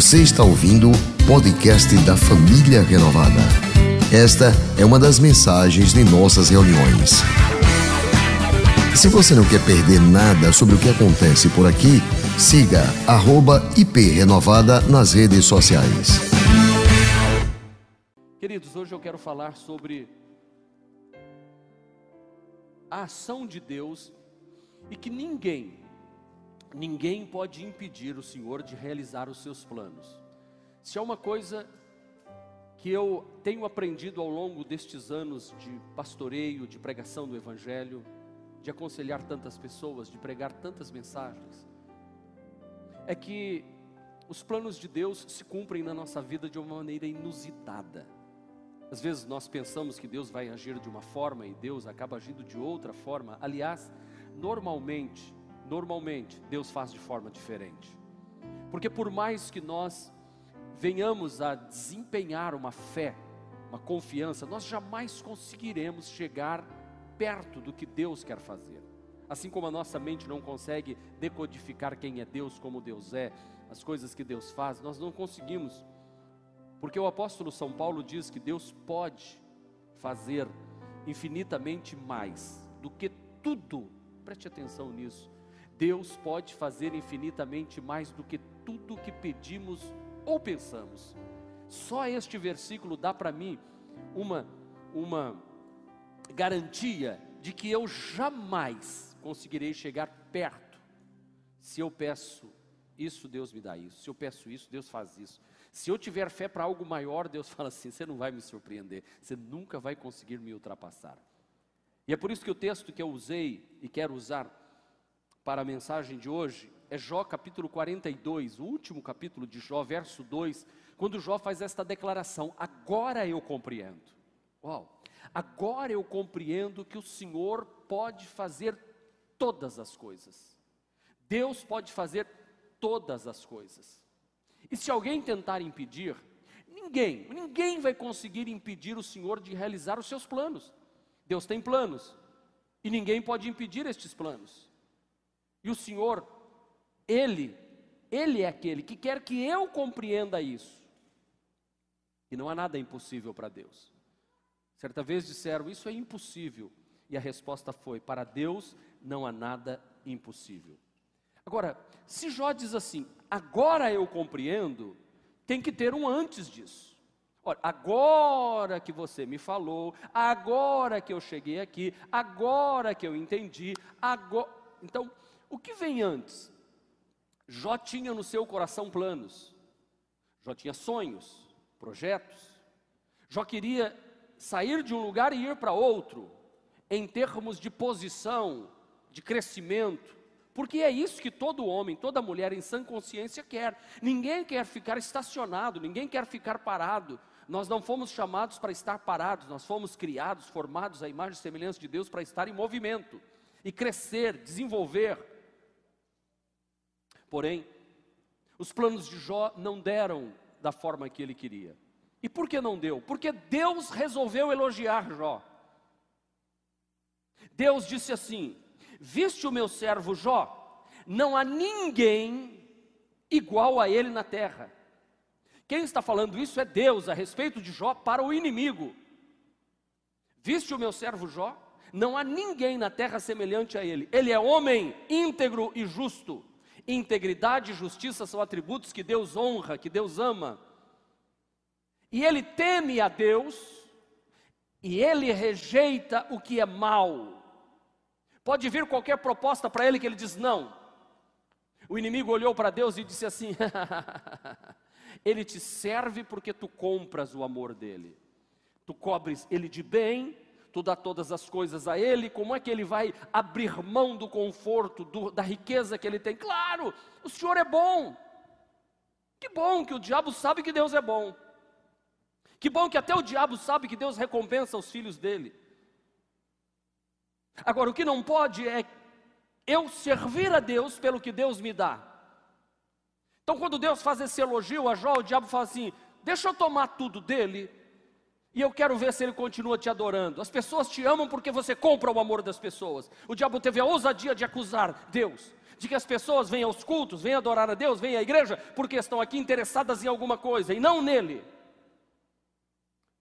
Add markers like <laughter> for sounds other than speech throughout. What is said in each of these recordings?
Você está ouvindo o podcast da Família Renovada. Esta é uma das mensagens de nossas reuniões. Se você não quer perder nada sobre o que acontece por aqui, siga @iprenovada nas redes sociais. Queridos, hoje eu quero falar sobre a ação de Deus e que ninguém, ninguém pode impedir o Senhor de realizar os seus planos. Se há uma coisa que eu tenho aprendido ao longo destes anos de pastoreio, de pregação do Evangelho, de aconselhar tantas pessoas, de pregar tantas mensagens, é que os planos de Deus se cumprem na nossa vida de uma maneira inusitada. Às vezes nós pensamos que Deus vai agir de uma forma e Deus acaba agindo de outra forma. Aliás, normalmente, normalmente Deus faz de forma diferente. Porque por mais que nós venhamos a desempenhar uma fé, uma confiança, nós jamais conseguiremos chegar perto do que Deus quer fazer. Assim como a nossa mente não consegue decodificar quem é Deus, como Deus é, as coisas que Deus faz, nós não conseguimos. Porque o apóstolo São Paulo diz que Deus pode fazer infinitamente mais do que tudo, preste atenção nisso. Deus pode fazer infinitamente mais do que tudo que pedimos ou pensamos. Só este versículo dá para mim uma uma garantia de que eu jamais conseguirei chegar perto. Se eu peço isso, Deus me dá isso. Se eu peço isso, Deus faz isso. Se eu tiver fé para algo maior, Deus <laughs> fala assim: você não vai me surpreender, você nunca vai conseguir me ultrapassar. E é por isso que o texto que eu usei e quero usar para a mensagem de hoje é Jó capítulo 42, o último capítulo de Jó, verso 2, quando Jó faz esta declaração: Agora eu compreendo. Uau! Agora eu compreendo que o Senhor pode fazer todas as coisas. Deus pode fazer todas as coisas. E se alguém tentar impedir, ninguém, ninguém vai conseguir impedir o Senhor de realizar os seus planos. Deus tem planos e ninguém pode impedir estes planos. E o Senhor, Ele, Ele é aquele que quer que eu compreenda isso. E não há nada impossível para Deus. Certa vez disseram: Isso é impossível. E a resposta foi: Para Deus não há nada impossível. Agora, se Jó diz assim: Agora eu compreendo, tem que ter um antes disso. Olha, agora que você me falou, agora que eu cheguei aqui, agora que eu entendi, agora. Então, o que vem antes? Jó tinha no seu coração planos, Jó tinha sonhos, projetos, Jó queria sair de um lugar e ir para outro, em termos de posição, de crescimento, porque é isso que todo homem, toda mulher em sã consciência quer. Ninguém quer ficar estacionado, ninguém quer ficar parado. Nós não fomos chamados para estar parados, nós fomos criados, formados à imagem e semelhança de Deus para estar em movimento e crescer, desenvolver. Porém, os planos de Jó não deram da forma que ele queria. E por que não deu? Porque Deus resolveu elogiar Jó. Deus disse assim: Viste o meu servo Jó? Não há ninguém igual a ele na terra. Quem está falando isso é Deus a respeito de Jó para o inimigo. Viste o meu servo Jó? Não há ninguém na terra semelhante a ele. Ele é homem íntegro e justo. Integridade e justiça são atributos que Deus honra, que Deus ama e ele teme a Deus, e ele rejeita o que é mal. Pode vir qualquer proposta para ele que ele diz não. O inimigo olhou para Deus e disse assim: <laughs> Ele te serve porque tu compras o amor dele. Tu cobres ele de bem, tu dá todas as coisas a ele. Como é que ele vai abrir mão do conforto, do, da riqueza que ele tem? Claro, o Senhor é bom. Que bom que o diabo sabe que Deus é bom. Que bom que até o diabo sabe que Deus recompensa os filhos dele. Agora, o que não pode é eu servir a Deus pelo que Deus me dá. Então, quando Deus faz esse elogio a Jó, o diabo fala assim: Deixa eu tomar tudo dele, e eu quero ver se ele continua te adorando. As pessoas te amam porque você compra o amor das pessoas. O diabo teve a ousadia de acusar Deus. de que as pessoas vêm aos cultos, vêm adorar a Deus, vêm à igreja, porque estão aqui interessadas em alguma coisa e não nele.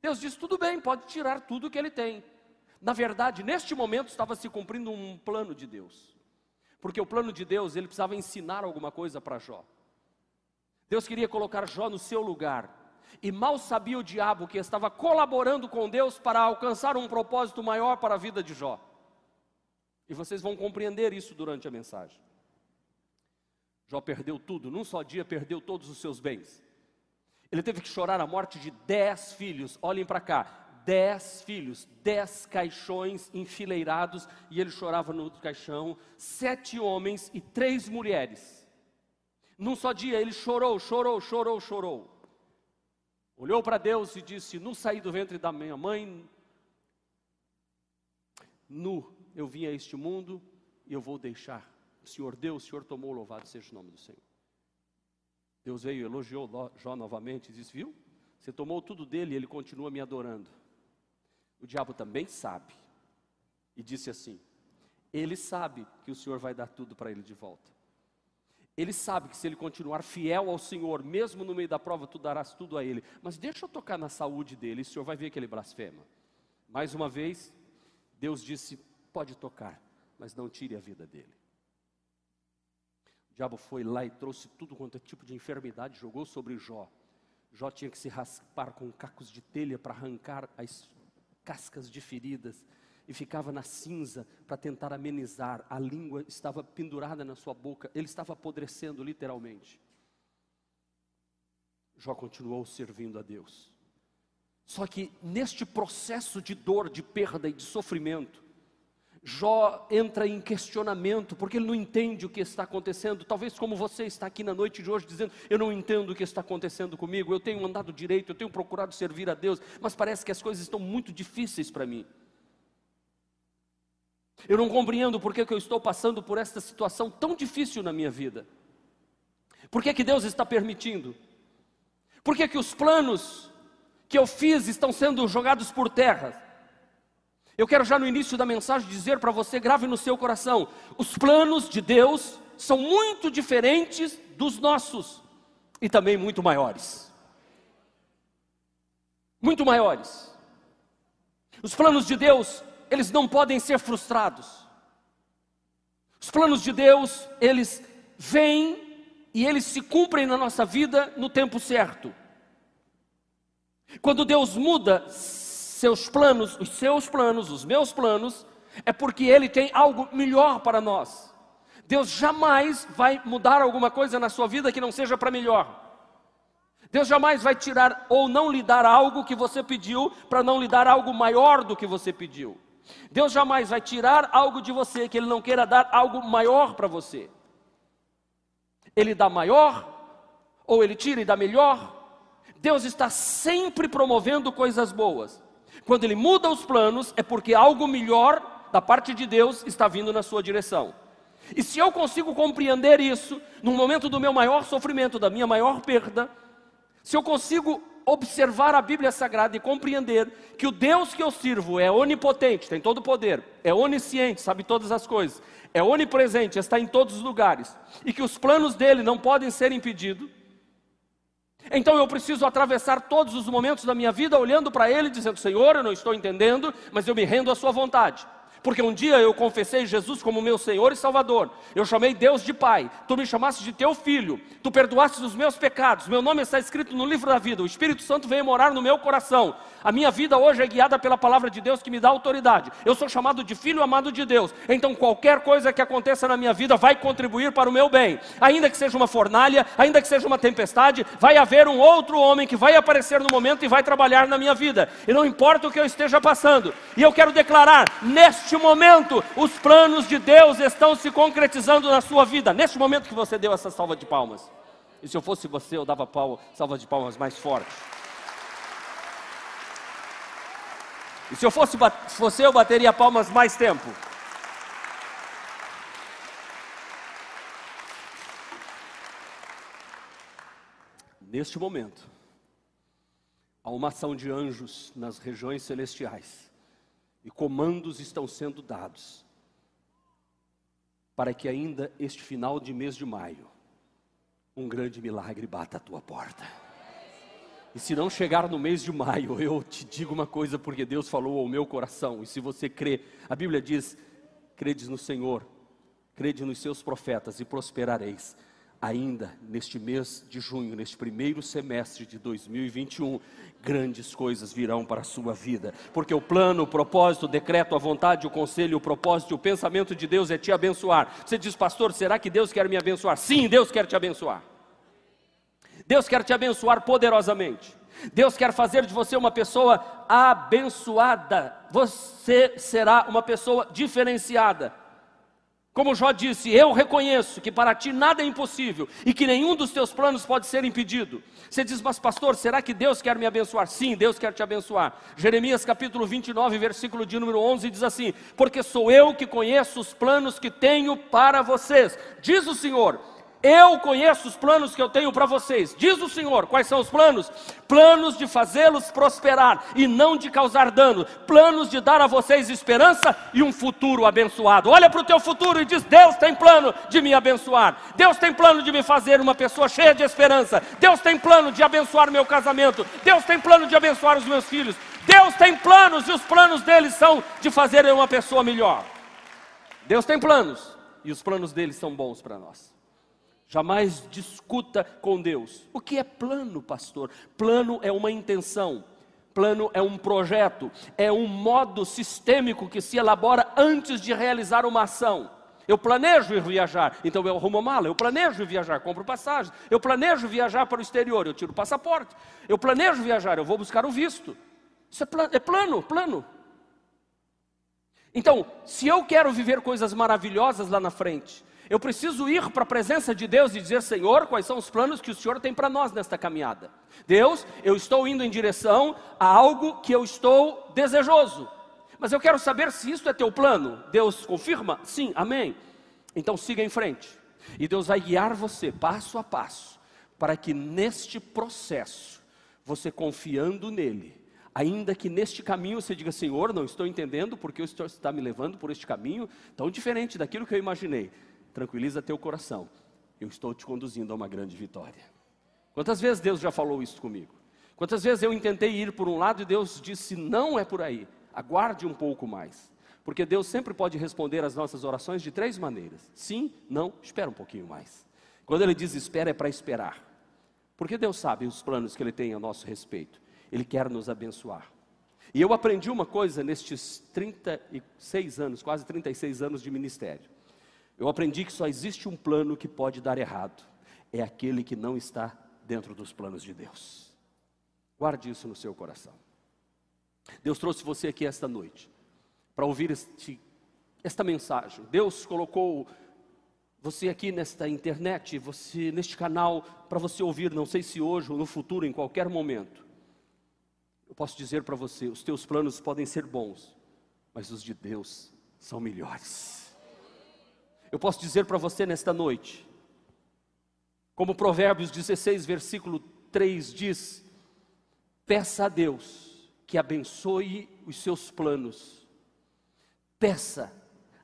Deus diz: tudo bem, pode tirar tudo que ele tem. Na verdade, neste momento estava se cumprindo um plano de Deus. Porque o plano de Deus, ele precisava ensinar alguma coisa para Jó. Deus queria colocar Jó no seu lugar. E mal sabia o diabo que estava colaborando com Deus para alcançar um propósito maior para a vida de Jó. E vocês vão compreender isso durante a mensagem. Jó perdeu tudo, num só dia perdeu todos os seus bens. Ele teve que chorar a morte de dez filhos. Olhem para cá, dez filhos, dez caixões enfileirados, e ele chorava no caixão, sete homens e três mulheres. Num só dia ele chorou, chorou, chorou, chorou. Olhou para Deus e disse: Não saí do ventre da minha mãe, nu eu vim a este mundo e eu vou deixar. O Senhor deu, o Senhor tomou, louvado seja o nome do Senhor. Deus veio, elogiou Jó novamente e disse: Viu? Você tomou tudo dele e ele continua me adorando. O diabo também sabe. E disse assim: Ele sabe que o Senhor vai dar tudo para ele de volta. Ele sabe que se ele continuar fiel ao Senhor, mesmo no meio da prova, tu darás tudo a ele. Mas deixa eu tocar na saúde dele, e o Senhor vai ver que ele blasfema. Mais uma vez, Deus disse: Pode tocar, mas não tire a vida dele. O diabo foi lá e trouxe tudo quanto é tipo de enfermidade, jogou sobre Jó. Jó tinha que se raspar com cacos de telha para arrancar as cascas de feridas e ficava na cinza para tentar amenizar. A língua estava pendurada na sua boca, ele estava apodrecendo literalmente. Jó continuou servindo a Deus. Só que neste processo de dor, de perda e de sofrimento, Jó entra em questionamento, porque ele não entende o que está acontecendo. Talvez como você está aqui na noite de hoje dizendo: Eu não entendo o que está acontecendo comigo, eu tenho andado direito, eu tenho procurado servir a Deus, mas parece que as coisas estão muito difíceis para mim. Eu não compreendo por que, que eu estou passando por esta situação tão difícil na minha vida. Por que, que Deus está permitindo? Por que, que os planos que eu fiz estão sendo jogados por terra? Eu quero já no início da mensagem dizer para você, grave no seu coração: os planos de Deus são muito diferentes dos nossos e também muito maiores. Muito maiores. Os planos de Deus, eles não podem ser frustrados. Os planos de Deus, eles vêm e eles se cumprem na nossa vida no tempo certo. Quando Deus muda seus planos, os seus planos, os meus planos, é porque Ele tem algo melhor para nós. Deus jamais vai mudar alguma coisa na sua vida que não seja para melhor. Deus jamais vai tirar ou não lhe dar algo que você pediu para não lhe dar algo maior do que você pediu. Deus jamais vai tirar algo de você que Ele não queira dar algo maior para você. Ele dá maior, ou Ele tira e dá melhor. Deus está sempre promovendo coisas boas. Quando ele muda os planos, é porque algo melhor da parte de Deus está vindo na sua direção. E se eu consigo compreender isso, no momento do meu maior sofrimento, da minha maior perda, se eu consigo observar a Bíblia Sagrada e compreender que o Deus que eu sirvo é onipotente, tem todo o poder, é onisciente, sabe todas as coisas, é onipresente, está em todos os lugares, e que os planos dele não podem ser impedidos, então eu preciso atravessar todos os momentos da minha vida olhando para Ele, dizendo: Senhor, eu não estou entendendo, mas eu me rendo à Sua vontade. Porque um dia eu confessei Jesus como meu Senhor e Salvador. Eu chamei Deus de Pai. Tu me chamaste de teu filho. Tu perdoaste os meus pecados. Meu nome está escrito no livro da vida. O Espírito Santo veio morar no meu coração. A minha vida hoje é guiada pela palavra de Deus que me dá autoridade. Eu sou chamado de filho amado de Deus. Então qualquer coisa que aconteça na minha vida vai contribuir para o meu bem. Ainda que seja uma fornalha, ainda que seja uma tempestade, vai haver um outro homem que vai aparecer no momento e vai trabalhar na minha vida. E não importa o que eu esteja passando. E eu quero declarar neste neste momento, os planos de Deus estão se concretizando na sua vida. Neste momento que você deu essa salva de palmas. E se eu fosse você, eu dava pau, salva de palmas mais forte. E se eu fosse você, eu bateria palmas mais tempo. Neste momento, há uma ação de anjos nas regiões celestiais e comandos estão sendo dados para que ainda este final de mês de maio, um grande milagre bata a tua porta. E se não chegar no mês de maio, eu te digo uma coisa, porque Deus falou ao meu coração, e se você crê, a Bíblia diz: credes no Senhor, crede nos seus profetas e prosperareis. Ainda neste mês de junho, neste primeiro semestre de 2021, grandes coisas virão para a sua vida, porque o plano, o propósito, o decreto, a vontade, o conselho, o propósito, o pensamento de Deus é te abençoar. Você diz, pastor, será que Deus quer me abençoar? Sim, Deus quer te abençoar. Deus quer te abençoar poderosamente. Deus quer fazer de você uma pessoa abençoada. Você será uma pessoa diferenciada. Como Jó disse, eu reconheço que para ti nada é impossível e que nenhum dos teus planos pode ser impedido. Você diz, mas pastor, será que Deus quer me abençoar? Sim, Deus quer te abençoar. Jeremias capítulo 29, versículo de número 11 diz assim: Porque sou eu que conheço os planos que tenho para vocês, diz o Senhor eu conheço os planos que eu tenho para vocês, diz o Senhor. Quais são os planos? Planos de fazê-los prosperar e não de causar dano, planos de dar a vocês esperança e um futuro abençoado. Olha para o teu futuro e diz: Deus tem plano de me abençoar, Deus tem plano de me fazer uma pessoa cheia de esperança, Deus tem plano de abençoar meu casamento, Deus tem plano de abençoar os meus filhos, Deus tem planos e os planos deles são de fazer uma pessoa melhor. Deus tem planos e os planos deles são bons para nós. Jamais discuta com Deus. O que é plano, pastor? Plano é uma intenção. Plano é um projeto, é um modo sistêmico que se elabora antes de realizar uma ação. Eu planejo ir viajar, então eu arrumo a mala. Eu planejo viajar, compro passagem. Eu planejo viajar para o exterior, eu tiro o passaporte. Eu planejo viajar, eu vou buscar o visto. Isso é é plano, plano. Então, se eu quero viver coisas maravilhosas lá na frente, eu preciso ir para a presença de Deus e dizer: Senhor, quais são os planos que o Senhor tem para nós nesta caminhada? Deus, eu estou indo em direção a algo que eu estou desejoso, mas eu quero saber se isso é teu plano. Deus confirma? Sim, amém. Então siga em frente, e Deus vai guiar você passo a passo, para que neste processo, você confiando nele, ainda que neste caminho você diga, Senhor, não estou entendendo porque o Senhor está me levando por este caminho tão diferente daquilo que eu imaginei tranquiliza teu coração. Eu estou te conduzindo a uma grande vitória. Quantas vezes Deus já falou isso comigo? Quantas vezes eu tentei ir por um lado e Deus disse: não é por aí, aguarde um pouco mais. Porque Deus sempre pode responder às nossas orações de três maneiras: sim, não, espera um pouquinho mais. Quando Ele diz espera, é para esperar. Porque Deus sabe os planos que Ele tem a nosso respeito. Ele quer nos abençoar. E eu aprendi uma coisa nestes 36 anos, quase 36 anos de ministério. Eu aprendi que só existe um plano que pode dar errado, é aquele que não está dentro dos planos de Deus. Guarde isso no seu coração. Deus trouxe você aqui esta noite para ouvir este, esta mensagem. Deus colocou você aqui nesta internet, você neste canal para você ouvir, não sei se hoje ou no futuro, em qualquer momento. Eu posso dizer para você, os teus planos podem ser bons, mas os de Deus são melhores. Eu posso dizer para você nesta noite, como Provérbios 16, versículo 3 diz: peça a Deus que abençoe os seus planos. Peça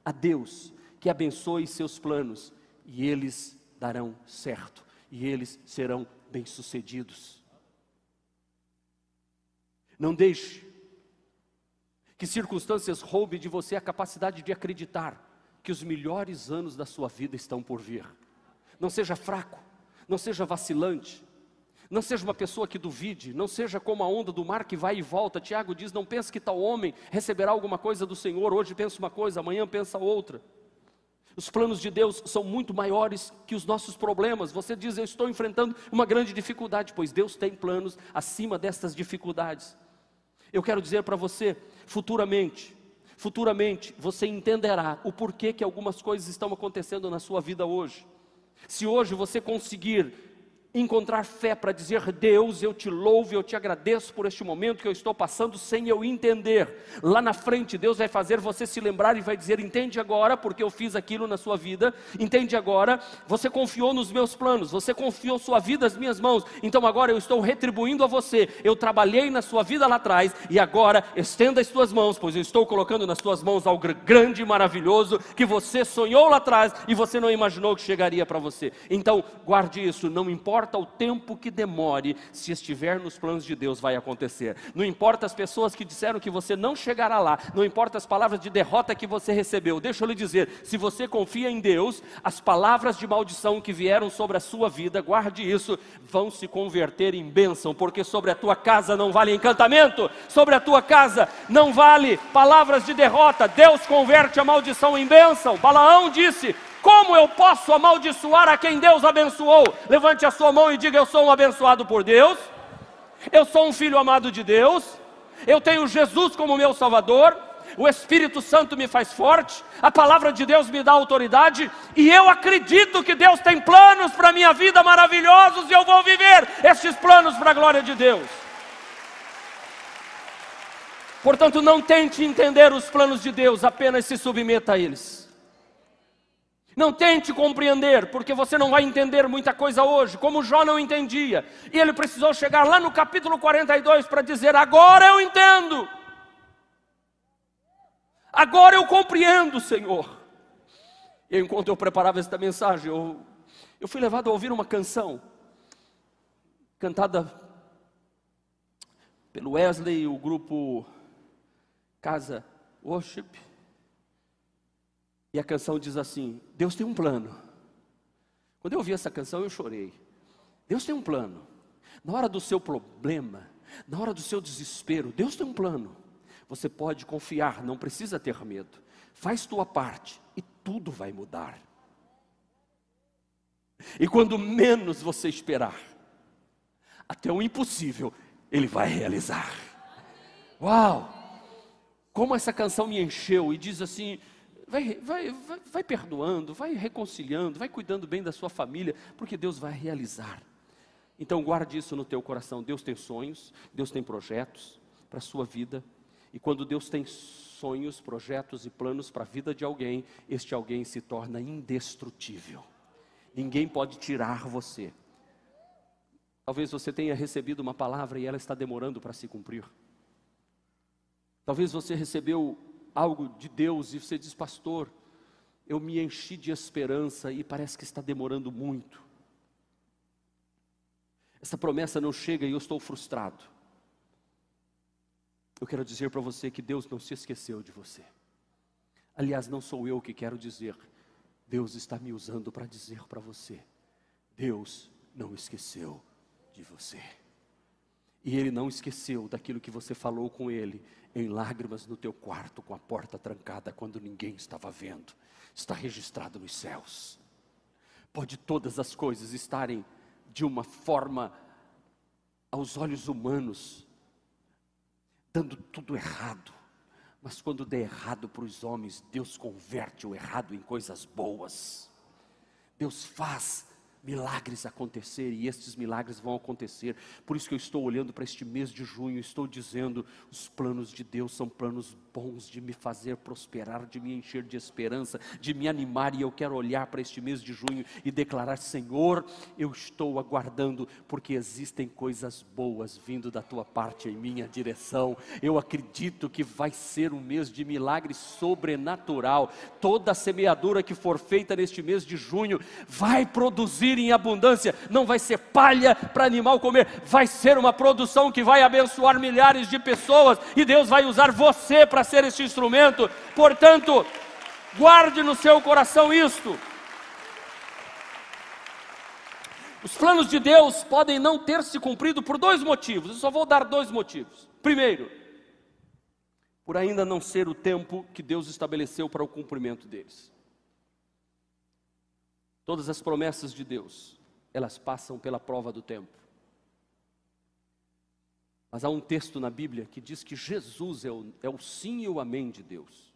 a Deus que abençoe seus planos e eles darão certo e eles serão bem-sucedidos. Não deixe que circunstâncias roubem de você a capacidade de acreditar que os melhores anos da sua vida estão por vir. Não seja fraco, não seja vacilante, não seja uma pessoa que duvide, não seja como a onda do mar que vai e volta. Tiago diz: Não pense que tal homem receberá alguma coisa do Senhor. Hoje pensa uma coisa, amanhã pensa outra. Os planos de Deus são muito maiores que os nossos problemas. Você diz: Eu estou enfrentando uma grande dificuldade, pois Deus tem planos acima destas dificuldades. Eu quero dizer para você, futuramente, Futuramente você entenderá o porquê que algumas coisas estão acontecendo na sua vida hoje. Se hoje você conseguir encontrar fé para dizer: Deus, eu te louvo, eu te agradeço por este momento que eu estou passando sem eu entender. Lá na frente, Deus vai fazer você se lembrar e vai dizer: Entende agora, porque eu fiz aquilo na sua vida, entende agora, você confiou nos meus planos, você confiou sua vida às minhas mãos, então agora eu estou retribuindo a você. Eu trabalhei na sua vida lá atrás e agora estenda as suas mãos, pois eu estou colocando nas suas mãos algo grande e maravilhoso que você sonhou lá atrás e você não imaginou que chegaria para você. Então, guarde isso, não importa importa o tempo que demore, se estiver nos planos de Deus, vai acontecer. Não importa as pessoas que disseram que você não chegará lá, não importa as palavras de derrota que você recebeu. Deixa eu lhe dizer: se você confia em Deus, as palavras de maldição que vieram sobre a sua vida, guarde isso, vão se converter em bênção, porque sobre a tua casa não vale encantamento, sobre a tua casa não vale palavras de derrota. Deus converte a maldição em bênção. Balaão disse: como eu posso amaldiçoar a quem Deus abençoou? Levante a sua mão e diga: Eu sou um abençoado por Deus, eu sou um filho amado de Deus, eu tenho Jesus como meu Salvador, o Espírito Santo me faz forte, a palavra de Deus me dá autoridade, e eu acredito que Deus tem planos para a minha vida maravilhosos, e eu vou viver estes planos para a glória de Deus. Portanto, não tente entender os planos de Deus, apenas se submeta a eles. Não tente compreender, porque você não vai entender muita coisa hoje, como Jó não entendia. E ele precisou chegar lá no capítulo 42 para dizer: Agora eu entendo. Agora eu compreendo, Senhor. E enquanto eu preparava esta mensagem, eu, eu fui levado a ouvir uma canção, cantada pelo Wesley e o grupo Casa Worship. E a canção diz assim: Deus tem um plano. Quando eu ouvi essa canção, eu chorei. Deus tem um plano. Na hora do seu problema, na hora do seu desespero, Deus tem um plano. Você pode confiar, não precisa ter medo. Faz tua parte e tudo vai mudar. E quando menos você esperar, até o impossível, Ele vai realizar. Uau! Como essa canção me encheu e diz assim: vai, vai, vai, vai perdoando, vai reconciliando, vai cuidando bem da sua família, porque Deus vai realizar. Então guarde isso no teu coração. Deus tem sonhos, Deus tem projetos para a sua vida. E quando Deus tem sonhos, projetos e planos para a vida de alguém, este alguém se torna indestrutível. Ninguém pode tirar você. Talvez você tenha recebido uma palavra e ela está demorando para se cumprir. Talvez você recebeu algo de Deus e você diz, pastor, eu me enchi de esperança e parece que está demorando muito. Essa promessa não chega e eu estou frustrado. Eu quero dizer para você que Deus não se esqueceu de você. Aliás, não sou eu que quero dizer, Deus está me usando para dizer para você: Deus não esqueceu de você. E Ele não esqueceu daquilo que você falou com Ele, em lágrimas no teu quarto, com a porta trancada, quando ninguém estava vendo. Está registrado nos céus. Pode todas as coisas estarem de uma forma, aos olhos humanos, dando tudo errado. Mas quando der errado para os homens, Deus converte o errado em coisas boas. Deus faz milagres acontecer e estes milagres vão acontecer. Por isso que eu estou olhando para este mês de junho, estou dizendo: os planos de Deus são planos bons de me fazer prosperar, de me encher de esperança, de me animar. E eu quero olhar para este mês de junho e declarar: Senhor, eu estou aguardando, porque existem coisas boas vindo da tua parte em minha direção. Eu acredito que vai ser um mês de milagre sobrenatural. Toda a semeadura que for feita neste mês de junho vai produzir em abundância, não vai ser palha para animal comer, vai ser uma produção que vai abençoar milhares de pessoas e Deus vai usar você para ser esse instrumento. Portanto, guarde no seu coração isto. Os planos de Deus podem não ter se cumprido por dois motivos, eu só vou dar dois motivos. Primeiro, por ainda não ser o tempo que Deus estabeleceu para o cumprimento deles. Todas as promessas de Deus, elas passam pela prova do tempo. Mas há um texto na Bíblia que diz que Jesus é o, é o sim e o amém de Deus.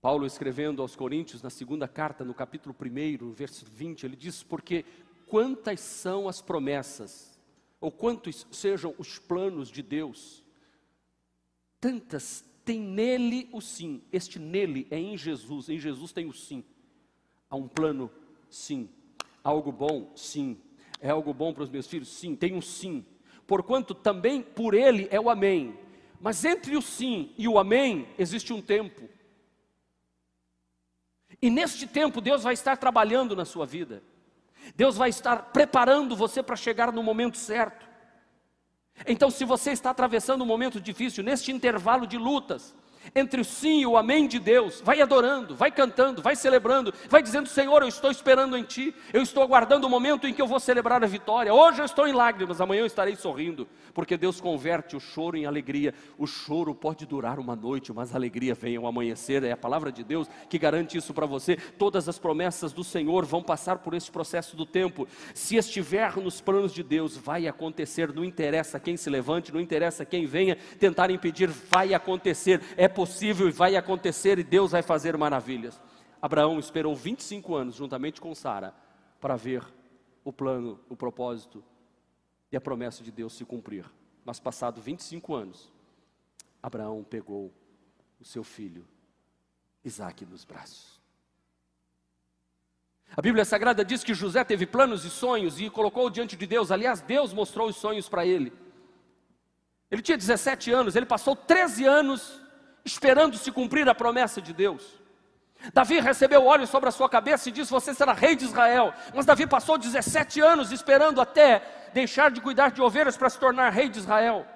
Paulo escrevendo aos Coríntios, na segunda carta, no capítulo 1, verso 20, ele diz: Porque quantas são as promessas, ou quantos sejam os planos de Deus, tantas tem nele o sim. Este nele é em Jesus, em Jesus tem o sim. Há um plano, sim. Há algo bom, sim. É algo bom para os meus filhos? Sim, tem um sim. Porquanto também por ele é o amém. Mas entre o sim e o amém existe um tempo. E neste tempo Deus vai estar trabalhando na sua vida. Deus vai estar preparando você para chegar no momento certo. Então, se você está atravessando um momento difícil, neste intervalo de lutas, entre o sim e o amém de Deus, vai adorando, vai cantando, vai celebrando, vai dizendo: Senhor, eu estou esperando em Ti, eu estou aguardando o momento em que eu vou celebrar a vitória. Hoje eu estou em lágrimas, amanhã eu estarei sorrindo, porque Deus converte o choro em alegria. O choro pode durar uma noite, mas a alegria vem ao amanhecer. É a palavra de Deus que garante isso para você. Todas as promessas do Senhor vão passar por esse processo do tempo. Se estiver nos planos de Deus, vai acontecer. Não interessa quem se levante, não interessa quem venha tentar impedir, vai acontecer. É possível e vai acontecer e Deus vai fazer maravilhas. Abraão esperou 25 anos juntamente com Sara para ver o plano, o propósito e a promessa de Deus se cumprir. Mas passado 25 anos, Abraão pegou o seu filho Isaque nos braços. A Bíblia Sagrada diz que José teve planos e sonhos e colocou diante de Deus. Aliás, Deus mostrou os sonhos para ele. Ele tinha 17 anos, ele passou 13 anos esperando se cumprir a promessa de Deus. Davi recebeu óleo sobre a sua cabeça e disse: Você será rei de Israel. Mas Davi passou 17 anos esperando até deixar de cuidar de ovelhas para se tornar rei de Israel.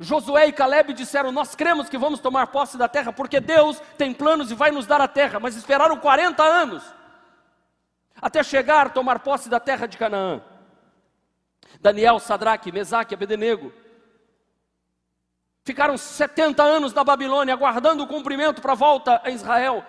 Josué e Caleb disseram: Nós cremos que vamos tomar posse da terra, porque Deus tem planos e vai nos dar a terra. Mas esperaram 40 anos até chegar a tomar posse da terra de Canaã. Daniel, Sadraque, Mesaque, Abednego Ficaram 70 anos na Babilônia, aguardando o cumprimento para a volta a Israel.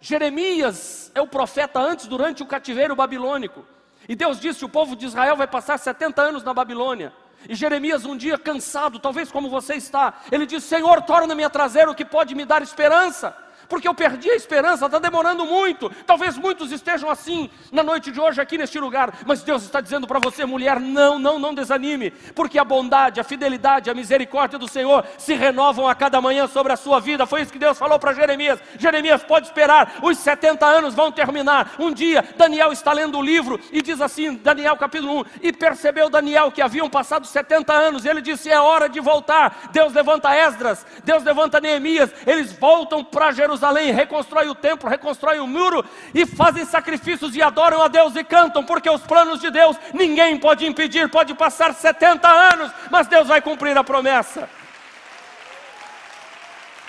Jeremias é o profeta antes, durante o cativeiro babilônico. E Deus disse: o povo de Israel vai passar 70 anos na Babilônia. E Jeremias, um dia cansado, talvez como você está, ele disse: Senhor, torna-me a trazer o que pode me dar esperança porque eu perdi a esperança, está demorando muito. Talvez muitos estejam assim na noite de hoje aqui neste lugar, mas Deus está dizendo para você, mulher, não, não, não desanime, porque a bondade, a fidelidade, a misericórdia do Senhor se renovam a cada manhã sobre a sua vida. Foi isso que Deus falou para Jeremias. Jeremias pode esperar, os 70 anos vão terminar. Um dia, Daniel está lendo o livro e diz assim, Daniel capítulo 1, e percebeu Daniel que haviam passado 70 anos, ele disse: é hora de voltar. Deus levanta Esdras, Deus levanta Neemias, eles voltam para Jerusalém Jerusalém, reconstrói o templo, reconstrói o muro e fazem sacrifícios e adoram a Deus e cantam, porque os planos de Deus ninguém pode impedir, pode passar 70 anos, mas Deus vai cumprir a promessa.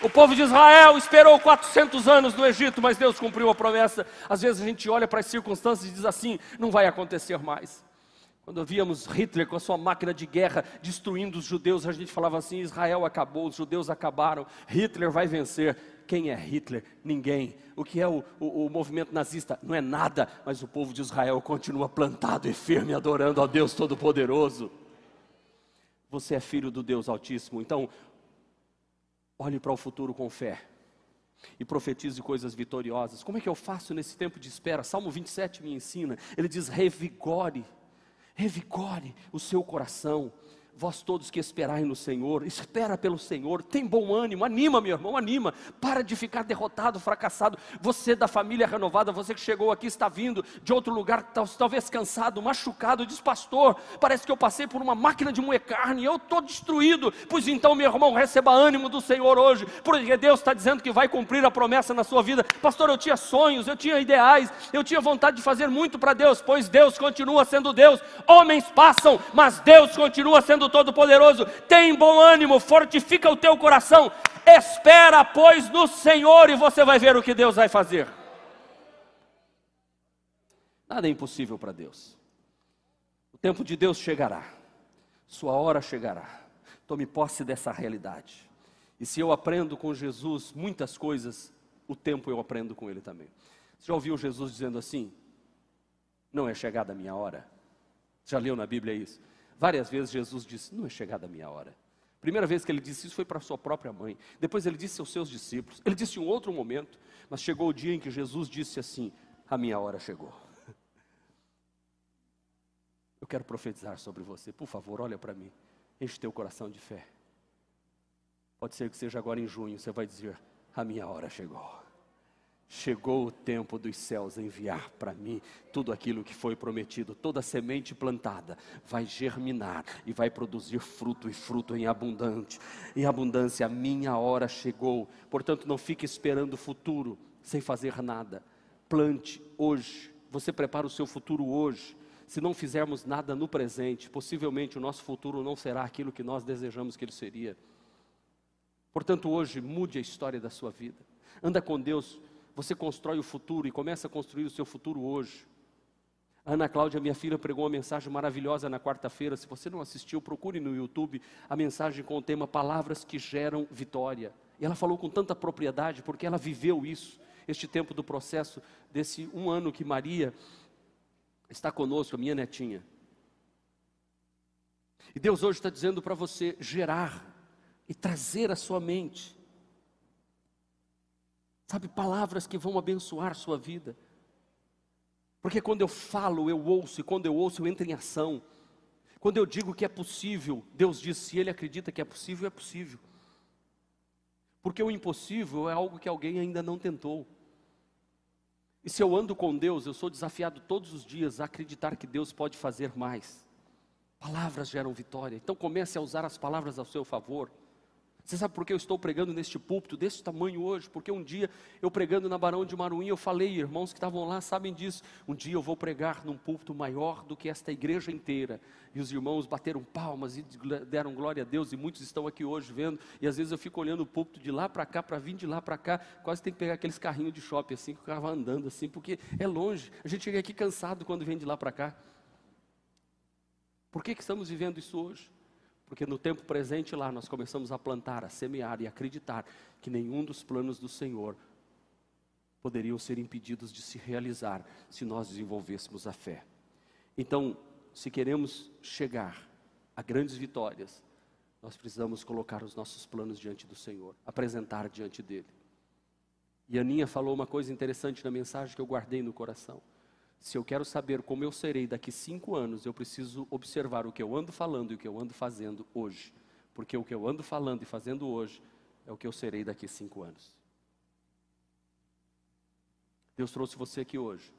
O povo de Israel esperou 400 anos no Egito, mas Deus cumpriu a promessa. Às vezes a gente olha para as circunstâncias e diz assim: não vai acontecer mais. Quando víamos Hitler com a sua máquina de guerra destruindo os judeus, a gente falava assim: Israel acabou, os judeus acabaram, Hitler vai vencer. Quem é Hitler? Ninguém. O que é o, o, o, movimento nazista? Não é nada, mas o povo de Israel continua plantado e firme, adorando a Deus Todo-Poderoso. Você é filho do Deus Altíssimo, então olhe para o futuro com fé e profetize coisas vitoriosas. Como é que eu faço nesse tempo de espera? Salmo 27 me ensina. Ele diz: revigore, revigore o seu coração Vós todos que esperai no Senhor, espera pelo Senhor, tem bom ânimo, anima, meu irmão, anima. Para de ficar derrotado, fracassado. Você da família renovada, você que chegou aqui, está vindo de outro lugar, talvez cansado, machucado, diz, pastor, parece que eu passei por uma máquina de moer carne, eu estou destruído. Pois então, meu irmão, receba ânimo do Senhor hoje, porque Deus está dizendo que vai cumprir a promessa na sua vida. Pastor, eu tinha sonhos, eu tinha ideais, eu tinha vontade de fazer muito para Deus, pois Deus continua sendo Deus. Homens passam, mas Deus continua sendo do Todo-Poderoso, tem bom ânimo, fortifica o teu coração, espera, pois, no Senhor e você vai ver o que Deus vai fazer. Nada é impossível para Deus. O tempo de Deus chegará, sua hora chegará. Tome posse dessa realidade. E se eu aprendo com Jesus muitas coisas, o tempo eu aprendo com Ele também. Você já ouviu Jesus dizendo assim? Não é chegada a minha hora? Já leu na Bíblia isso? Várias vezes Jesus disse: Não é chegada a minha hora. Primeira vez que ele disse isso foi para sua própria mãe. Depois ele disse aos seus discípulos. Ele disse em um outro momento, mas chegou o dia em que Jesus disse assim: a minha hora chegou. <laughs> Eu quero profetizar sobre você. Por favor, olha para mim. Enche teu coração de fé. Pode ser que seja agora em junho, você vai dizer: a minha hora chegou. Chegou o tempo dos céus enviar para mim tudo aquilo que foi prometido, toda semente plantada vai germinar e vai produzir fruto e fruto em abundante. Em abundância, a minha hora chegou. Portanto, não fique esperando o futuro sem fazer nada. Plante hoje. Você prepara o seu futuro hoje. Se não fizermos nada no presente, possivelmente o nosso futuro não será aquilo que nós desejamos que ele seria. Portanto, hoje mude a história da sua vida. Anda com Deus você constrói o futuro e começa a construir o seu futuro hoje. A Ana Cláudia, minha filha, pregou uma mensagem maravilhosa na quarta-feira. Se você não assistiu, procure no YouTube a mensagem com o tema Palavras que geram vitória. E ela falou com tanta propriedade, porque ela viveu isso, este tempo do processo, desse um ano que Maria está conosco, a minha netinha. E Deus hoje está dizendo para você gerar e trazer à sua mente Sabe, palavras que vão abençoar sua vida. Porque quando eu falo, eu ouço, e quando eu ouço, eu entro em ação. Quando eu digo que é possível, Deus diz: se Ele acredita que é possível, é possível. Porque o impossível é algo que alguém ainda não tentou. E se eu ando com Deus, eu sou desafiado todos os dias a acreditar que Deus pode fazer mais. Palavras geram vitória. Então comece a usar as palavras ao seu favor. Você sabe por que eu estou pregando neste púlpito desse tamanho hoje? Porque um dia eu pregando na Barão de Maruim, eu falei, irmãos que estavam lá sabem disso. Um dia eu vou pregar num púlpito maior do que esta igreja inteira. E os irmãos bateram palmas e deram glória a Deus, e muitos estão aqui hoje vendo. E às vezes eu fico olhando o púlpito de lá para cá, para vir de lá para cá, quase tem que pegar aqueles carrinhos de shopping assim, que o vai andando assim, porque é longe. A gente chega aqui cansado quando vem de lá para cá. Por que, que estamos vivendo isso hoje? Porque no tempo presente lá nós começamos a plantar, a semear e acreditar que nenhum dos planos do Senhor poderiam ser impedidos de se realizar se nós desenvolvêssemos a fé. Então, se queremos chegar a grandes vitórias, nós precisamos colocar os nossos planos diante do Senhor, apresentar diante dele. E Aninha falou uma coisa interessante na mensagem que eu guardei no coração. Se eu quero saber como eu serei daqui cinco anos, eu preciso observar o que eu ando falando e o que eu ando fazendo hoje. Porque o que eu ando falando e fazendo hoje é o que eu serei daqui cinco anos. Deus trouxe você aqui hoje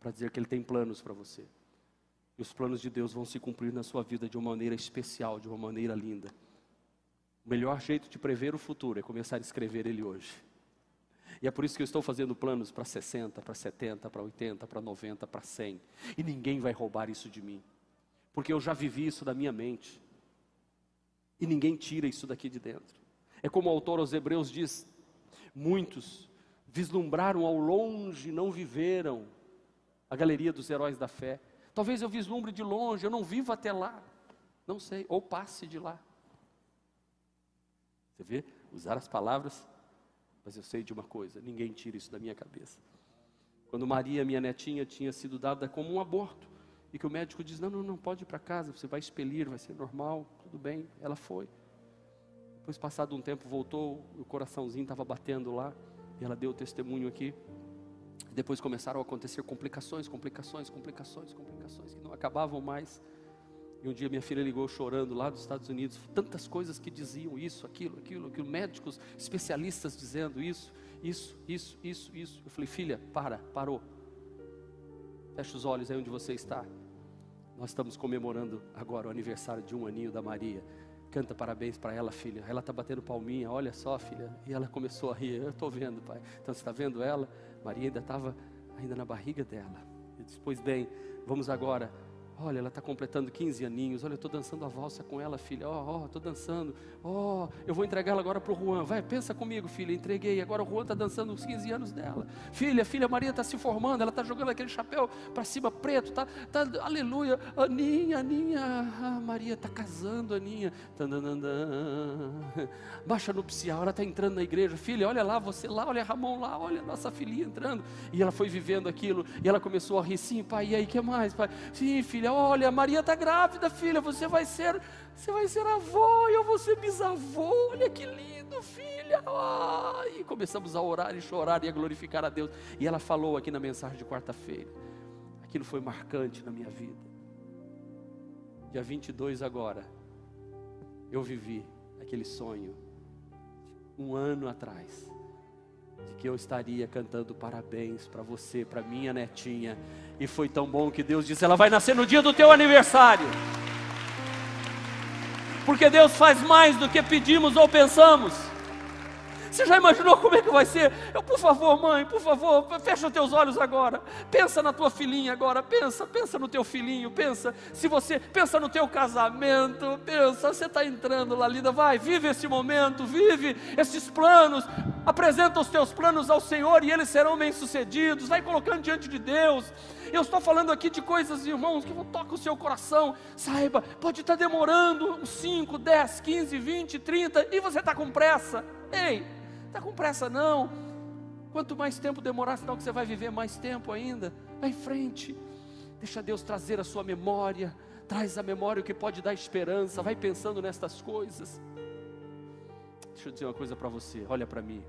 para dizer que Ele tem planos para você. E os planos de Deus vão se cumprir na sua vida de uma maneira especial, de uma maneira linda. O melhor jeito de prever o futuro é começar a escrever ele hoje. E é por isso que eu estou fazendo planos para 60, para 70, para 80, para 90, para 100. E ninguém vai roubar isso de mim. Porque eu já vivi isso da minha mente. E ninguém tira isso daqui de dentro. É como o autor aos Hebreus diz: muitos vislumbraram ao longe, não viveram a galeria dos heróis da fé. Talvez eu vislumbre de longe, eu não vivo até lá. Não sei, ou passe de lá. Você vê? Usar as palavras mas eu sei de uma coisa: ninguém tira isso da minha cabeça. Quando Maria, minha netinha, tinha sido dada como um aborto, e que o médico diz: Não, não, não pode ir para casa, você vai expelir, vai ser normal, tudo bem. Ela foi. Depois, passado um tempo, voltou, o coraçãozinho estava batendo lá, e ela deu o testemunho aqui. Depois começaram a acontecer complicações, complicações, complicações, complicações, que não acabavam mais. E um dia minha filha ligou chorando lá dos Estados Unidos, tantas coisas que diziam isso, aquilo, aquilo, aquilo, médicos, especialistas dizendo isso, isso, isso, isso, isso. Eu falei, filha, para, parou. Fecha os olhos aí onde você está. Nós estamos comemorando agora o aniversário de um aninho da Maria. Canta parabéns para ela, filha. Ela está batendo palminha, olha só, filha. E ela começou a rir. Eu estou vendo, pai. Então você está vendo ela? Maria ainda estava ainda na barriga dela. E disse, pois bem, vamos agora Olha, ela está completando 15 aninhos. Olha, eu estou dançando a valsa com ela, filha. Ó, oh, ó, oh, estou dançando. Ó, oh, eu vou entregar ela agora para o Juan. Vai, pensa comigo, filha. Entreguei. Agora o Juan está dançando os 15 anos dela. Filha, filha Maria está se formando. Ela está jogando aquele chapéu para cima preto. Tá, tá, aleluia. Aninha, Aninha. Ah, Maria está casando, Aninha. Baixa nupcial. Ela está entrando na igreja. Filha, olha lá, você lá. Olha Ramon lá. Olha nossa filhinha entrando. E ela foi vivendo aquilo. E ela começou a rir. Sim, pai. E aí, que mais, pai? Sim, filha filha, olha, Maria está grávida, filha, você vai ser, você vai ser avó eu vou ser bisavô, olha que lindo, filha. Ah, e começamos a orar e chorar e a glorificar a Deus. E ela falou aqui na mensagem de quarta-feira. Aquilo foi marcante na minha vida. Dia 22 agora, eu vivi aquele sonho um ano atrás de que eu estaria cantando parabéns para você, para minha netinha. E foi tão bom que Deus disse: ela vai nascer no dia do teu aniversário. Porque Deus faz mais do que pedimos ou pensamos. Você já imaginou como é que vai ser? Eu, por favor, mãe, por favor, fecha os teus olhos agora. Pensa na tua filhinha agora, pensa, pensa no teu filhinho, pensa. Se você pensa no teu casamento, pensa, você está entrando lá, linda, vai, vive esse momento, vive esses planos. Apresenta os teus planos ao Senhor e eles serão bem-sucedidos. Vai colocando diante de Deus. Eu estou falando aqui de coisas, irmãos, que vão tocar o seu coração. Saiba, pode estar demorando 5, 10, 15, 20, 30 e você está com pressa. Ei, está com pressa não. Quanto mais tempo demorar, senão que você vai viver mais tempo ainda. Vai em frente. Deixa Deus trazer a sua memória. Traz a memória o que pode dar esperança. Vai pensando nestas coisas. Deixa eu dizer uma coisa para você. Olha para mim.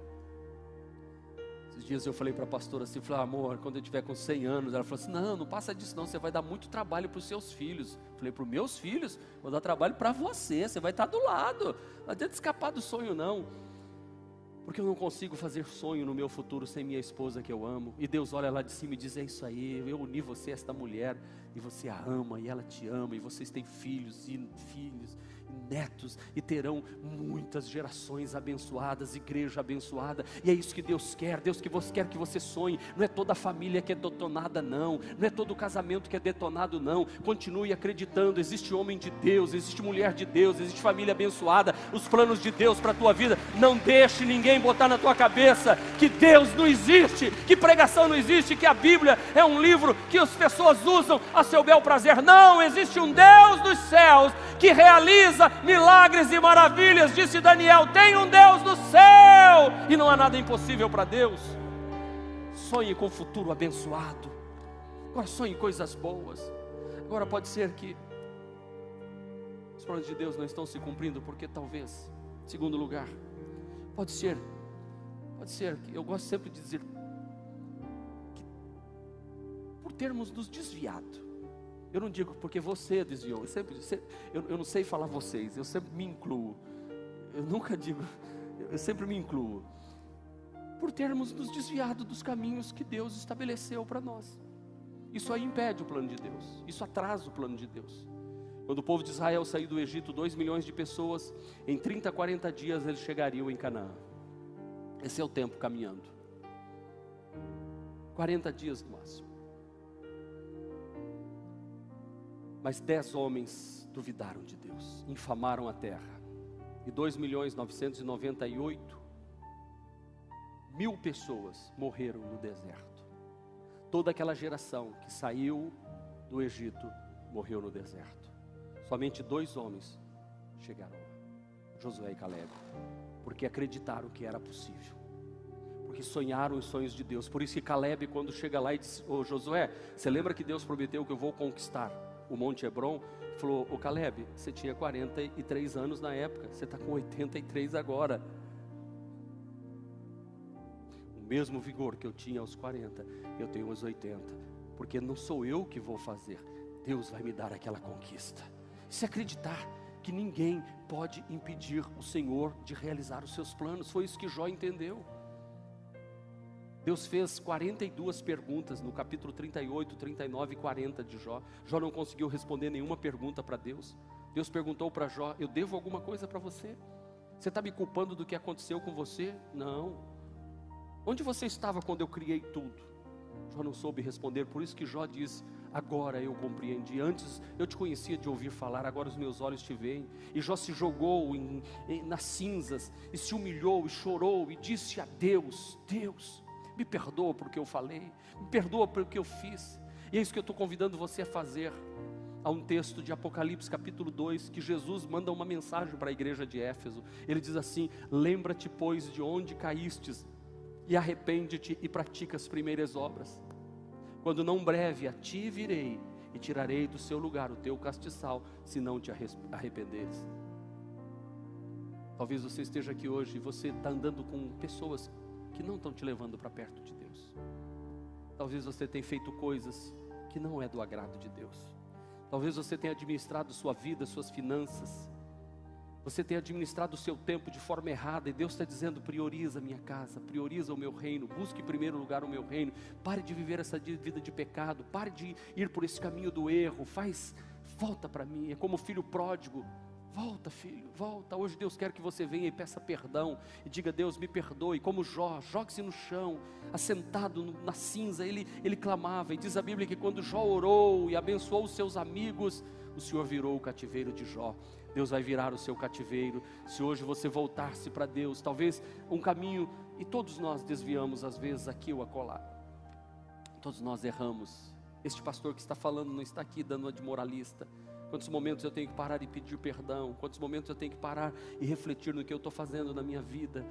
Esses dias eu falei para a pastora assim, falei, amor, quando eu tiver com 100 anos, ela falou assim, não, não passa disso não, você vai dar muito trabalho para os seus filhos. falei, para os meus filhos, vou dar trabalho para você, você vai estar do lado. Não adianta escapar do sonho não porque eu não consigo fazer sonho no meu futuro sem minha esposa que eu amo. E Deus olha lá de cima e diz: É isso aí, eu uni você a esta mulher, e você a ama, e ela te ama, e vocês têm filhos e filhos netos e terão muitas gerações abençoadas, igreja abençoada. E é isso que Deus quer. Deus que você quer que você sonhe. Não é toda a família que é detonada não. Não é todo casamento que é detonado não. Continue acreditando, existe homem de Deus, existe mulher de Deus, existe família abençoada, os planos de Deus para a tua vida. Não deixe ninguém botar na tua cabeça que Deus não existe, que pregação não existe, que a Bíblia é um livro que as pessoas usam a seu bel prazer. Não, existe um Deus dos céus que realiza milagres e maravilhas, disse Daniel: tem um Deus no céu e não há nada impossível para Deus. Sonhe com o futuro abençoado. Agora sonhe coisas boas. Agora pode ser que os planos de Deus não estão se cumprindo porque talvez, segundo lugar, pode ser, pode ser que eu gosto sempre de dizer que por termos nos desviado eu não digo porque você desviou. Eu, sempre, eu, eu não sei falar vocês, eu sempre me incluo. Eu nunca digo, eu sempre me incluo. Por termos nos desviado dos caminhos que Deus estabeleceu para nós. Isso aí impede o plano de Deus. Isso atrasa o plano de Deus. Quando o povo de Israel saiu do Egito, 2 milhões de pessoas, em 30, 40 dias eles chegariam em Canaã. Esse é o tempo caminhando. 40 dias no máximo. Mas dez homens duvidaram de Deus, infamaram a terra. E 2 milhões 998 mil pessoas morreram no deserto. Toda aquela geração que saiu do Egito morreu no deserto. Somente dois homens chegaram lá, Josué e Caleb, porque acreditaram que era possível. Porque sonharam os sonhos de Deus. Por isso que Caleb, quando chega lá e diz: Ô Josué, você lembra que Deus prometeu que eu vou conquistar? O Monte Hebron, falou: Ô Caleb, você tinha 43 anos na época, você está com 83 agora. O mesmo vigor que eu tinha aos 40, eu tenho aos 80, porque não sou eu que vou fazer, Deus vai me dar aquela conquista. Se acreditar que ninguém pode impedir o Senhor de realizar os seus planos, foi isso que Jó entendeu. Deus fez 42 perguntas no capítulo 38, 39 e 40 de Jó. Jó não conseguiu responder nenhuma pergunta para Deus. Deus perguntou para Jó: Eu devo alguma coisa para você? Você está me culpando do que aconteceu com você? Não. Onde você estava quando eu criei tudo? Jó não soube responder, por isso que Jó diz: Agora eu compreendi. Antes eu te conhecia de ouvir falar, agora os meus olhos te veem. E Jó se jogou em, em, nas cinzas, e se humilhou, e chorou, e disse a Deus: Deus, me perdoa por que eu falei, me perdoa pelo que eu fiz. E é isso que eu estou convidando você a fazer. Há um texto de Apocalipse capítulo 2 que Jesus manda uma mensagem para a igreja de Éfeso. Ele diz assim: Lembra-te, pois, de onde caístes, e arrepende-te e pratica as primeiras obras. Quando não breve a ti virei e tirarei do seu lugar o teu castiçal, se não te arrependeres. Talvez você esteja aqui hoje e você está andando com pessoas que não estão te levando para perto de Deus. Talvez você tenha feito coisas que não é do agrado de Deus. Talvez você tenha administrado sua vida, suas finanças. Você tenha administrado o seu tempo de forma errada e Deus está dizendo: prioriza a minha casa, prioriza o meu reino, busque em primeiro lugar o meu reino. Pare de viver essa vida de pecado, pare de ir por esse caminho do erro. Faz, volta para mim. É como o filho pródigo Volta, filho, volta. Hoje Deus quer que você venha e peça perdão e diga: Deus, me perdoe. Como Jó, jogue-se no chão, assentado na cinza, ele, ele clamava. E diz a Bíblia que quando Jó orou e abençoou os seus amigos, o Senhor virou o cativeiro de Jó. Deus vai virar o seu cativeiro. Se hoje você voltar-se para Deus, talvez um caminho, e todos nós desviamos às vezes aqui ou acolá. Todos nós erramos. Este pastor que está falando não está aqui dando uma de moralista. Quantos momentos eu tenho que parar e pedir perdão? Quantos momentos eu tenho que parar e refletir no que eu estou fazendo na minha vida?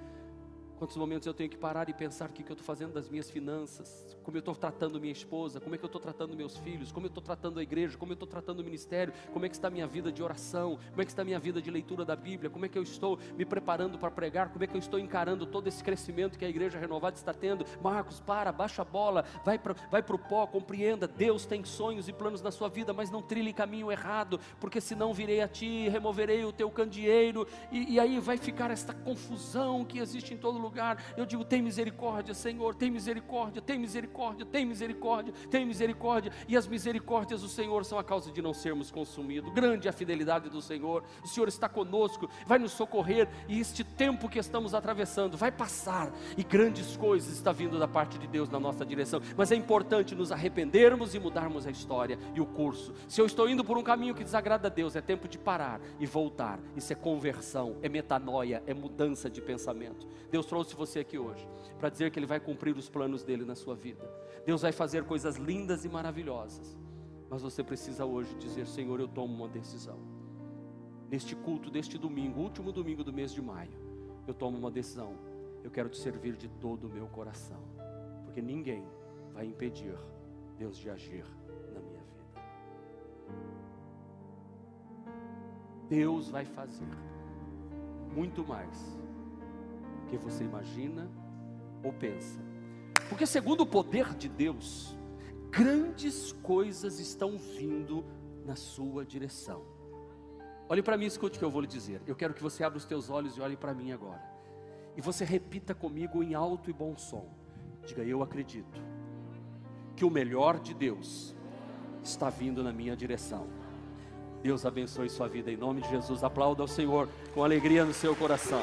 Quantos momentos eu tenho que parar e pensar o que, que eu estou fazendo das minhas finanças, como eu estou tratando minha esposa, como é que eu estou tratando meus filhos, como eu estou tratando a igreja, como eu estou tratando o ministério, como é que está a minha vida de oração, como é que está a minha vida de leitura da Bíblia, como é que eu estou me preparando para pregar, como é que eu estou encarando todo esse crescimento que a igreja renovada está tendo. Marcos, para, baixa a bola, vai para vai o pó, compreenda, Deus tem sonhos e planos na sua vida, mas não trilhe caminho errado, porque senão virei a ti, removerei o teu candeeiro, e, e aí vai ficar esta confusão que existe em todo lugar lugar, eu digo: tem misericórdia, Senhor, tem misericórdia, tem misericórdia, tem misericórdia, tem misericórdia, e as misericórdias do Senhor são a causa de não sermos consumidos. Grande é a fidelidade do Senhor, o Senhor está conosco, vai nos socorrer, e este tempo que estamos atravessando vai passar, e grandes coisas estão vindo da parte de Deus na nossa direção, mas é importante nos arrependermos e mudarmos a história e o curso. Se eu estou indo por um caminho que desagrada a Deus, é tempo de parar e voltar. Isso é conversão, é metanoia, é mudança de pensamento. Deus trouxe você aqui hoje para dizer que Ele vai cumprir os planos dele na sua vida. Deus vai fazer coisas lindas e maravilhosas, mas você precisa hoje dizer: Senhor, eu tomo uma decisão. Neste culto deste domingo, último domingo do mês de maio, eu tomo uma decisão. Eu quero te servir de todo o meu coração, porque ninguém vai impedir Deus de agir na minha vida. Deus vai fazer muito mais que você imagina ou pensa. Porque, segundo o poder de Deus, grandes coisas estão vindo na sua direção. Olhe para mim, escute o que eu vou lhe dizer. Eu quero que você abra os teus olhos e olhe para mim agora. E você repita comigo em alto e bom som. Diga: Eu acredito que o melhor de Deus está vindo na minha direção. Deus abençoe sua vida em nome de Jesus. Aplauda ao Senhor com alegria no seu coração.